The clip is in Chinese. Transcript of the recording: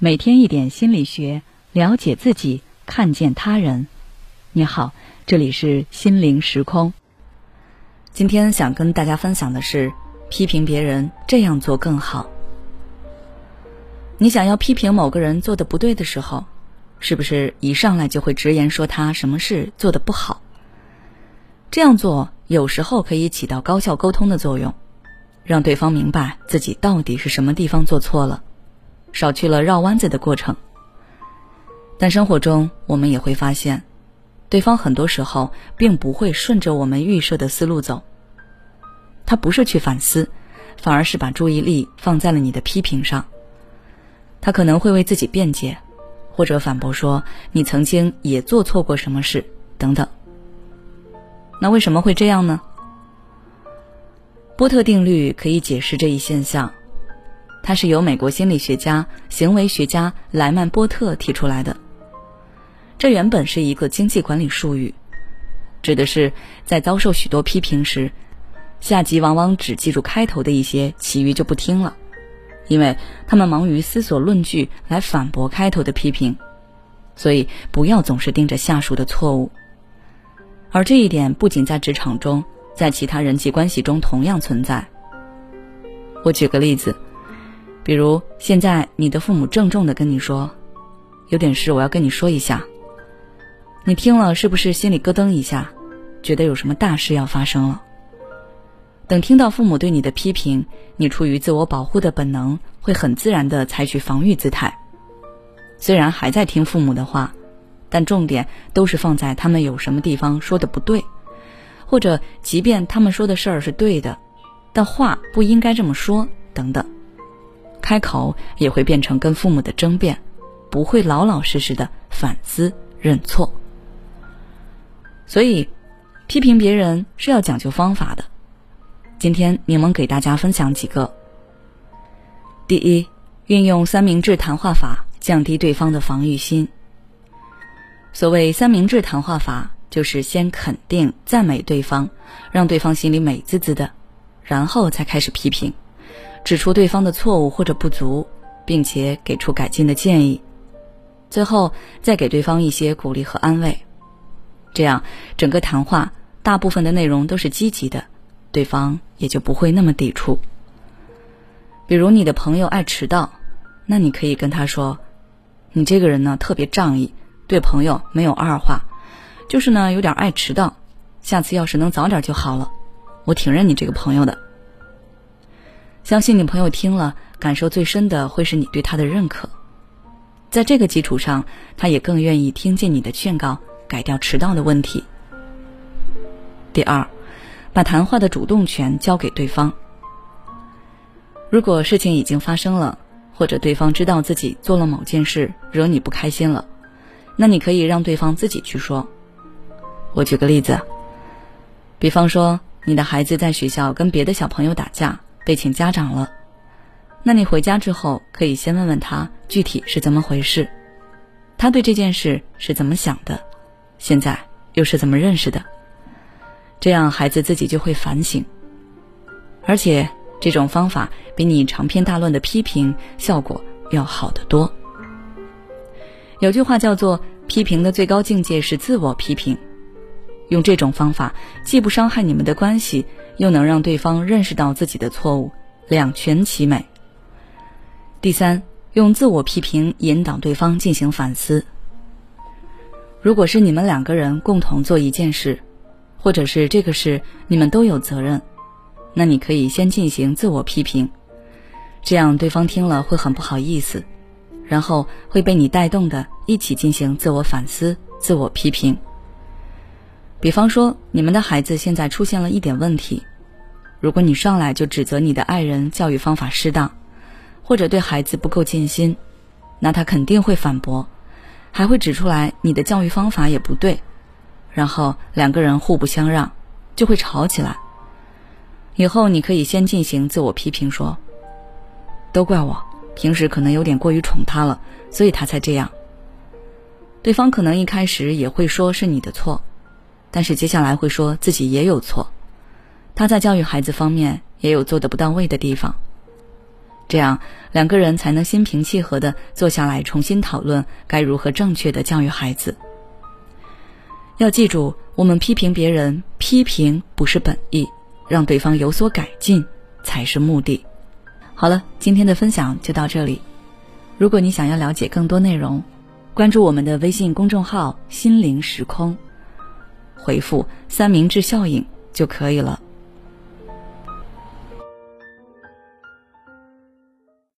每天一点心理学，了解自己，看见他人。你好，这里是心灵时空。今天想跟大家分享的是，批评别人这样做更好。你想要批评某个人做的不对的时候，是不是一上来就会直言说他什么事做的不好？这样做有时候可以起到高效沟通的作用，让对方明白自己到底是什么地方做错了。少去了绕弯子的过程，但生活中我们也会发现，对方很多时候并不会顺着我们预设的思路走。他不是去反思，反而是把注意力放在了你的批评上。他可能会为自己辩解，或者反驳说你曾经也做错过什么事等等。那为什么会这样呢？波特定律可以解释这一现象。它是由美国心理学家、行为学家莱曼波特提出来的。这原本是一个经济管理术语，指的是在遭受许多批评时，下级往往只记住开头的一些，其余就不听了，因为他们忙于思索论据来反驳开头的批评。所以，不要总是盯着下属的错误。而这一点不仅在职场中，在其他人际关系中同样存在。我举个例子。比如，现在你的父母郑重的跟你说：“有点事，我要跟你说一下。”你听了是不是心里咯噔一下，觉得有什么大事要发生了？等听到父母对你的批评，你出于自我保护的本能，会很自然的采取防御姿态。虽然还在听父母的话，但重点都是放在他们有什么地方说的不对，或者即便他们说的事儿是对的，但话不应该这么说等等。开口也会变成跟父母的争辩，不会老老实实的反思认错。所以，批评别人是要讲究方法的。今天柠檬给大家分享几个。第一，运用三明治谈话法，降低对方的防御心。所谓三明治谈话法，就是先肯定赞美对方，让对方心里美滋滋的，然后才开始批评。指出对方的错误或者不足，并且给出改进的建议，最后再给对方一些鼓励和安慰，这样整个谈话大部分的内容都是积极的，对方也就不会那么抵触。比如你的朋友爱迟到，那你可以跟他说：“你这个人呢特别仗义，对朋友没有二话，就是呢有点爱迟到，下次要是能早点就好了，我挺认你这个朋友的。”相信你朋友听了，感受最深的会是你对他的认可，在这个基础上，他也更愿意听见你的劝告，改掉迟到的问题。第二，把谈话的主动权交给对方。如果事情已经发生了，或者对方知道自己做了某件事惹你不开心了，那你可以让对方自己去说。我举个例子，比方说你的孩子在学校跟别的小朋友打架。被请家长了，那你回家之后可以先问问他具体是怎么回事，他对这件事是怎么想的，现在又是怎么认识的，这样孩子自己就会反省。而且这种方法比你长篇大论的批评效果要好得多。有句话叫做“批评的最高境界是自我批评”，用这种方法既不伤害你们的关系。又能让对方认识到自己的错误，两全其美。第三，用自我批评引导对方进行反思。如果是你们两个人共同做一件事，或者是这个事你们都有责任，那你可以先进行自我批评，这样对方听了会很不好意思，然后会被你带动的一起进行自我反思、自我批评。比方说，你们的孩子现在出现了一点问题，如果你上来就指责你的爱人教育方法失当，或者对孩子不够尽心，那他肯定会反驳，还会指出来你的教育方法也不对，然后两个人互不相让，就会吵起来。以后你可以先进行自我批评，说：“都怪我，平时可能有点过于宠他了，所以他才这样。”对方可能一开始也会说是你的错。但是接下来会说自己也有错，他在教育孩子方面也有做的不到位的地方。这样两个人才能心平气和的坐下来重新讨论该如何正确的教育孩子。要记住，我们批评别人，批评不是本意，让对方有所改进才是目的。好了，今天的分享就到这里。如果你想要了解更多内容，关注我们的微信公众号“心灵时空”，回复“三明治效应”就可以了。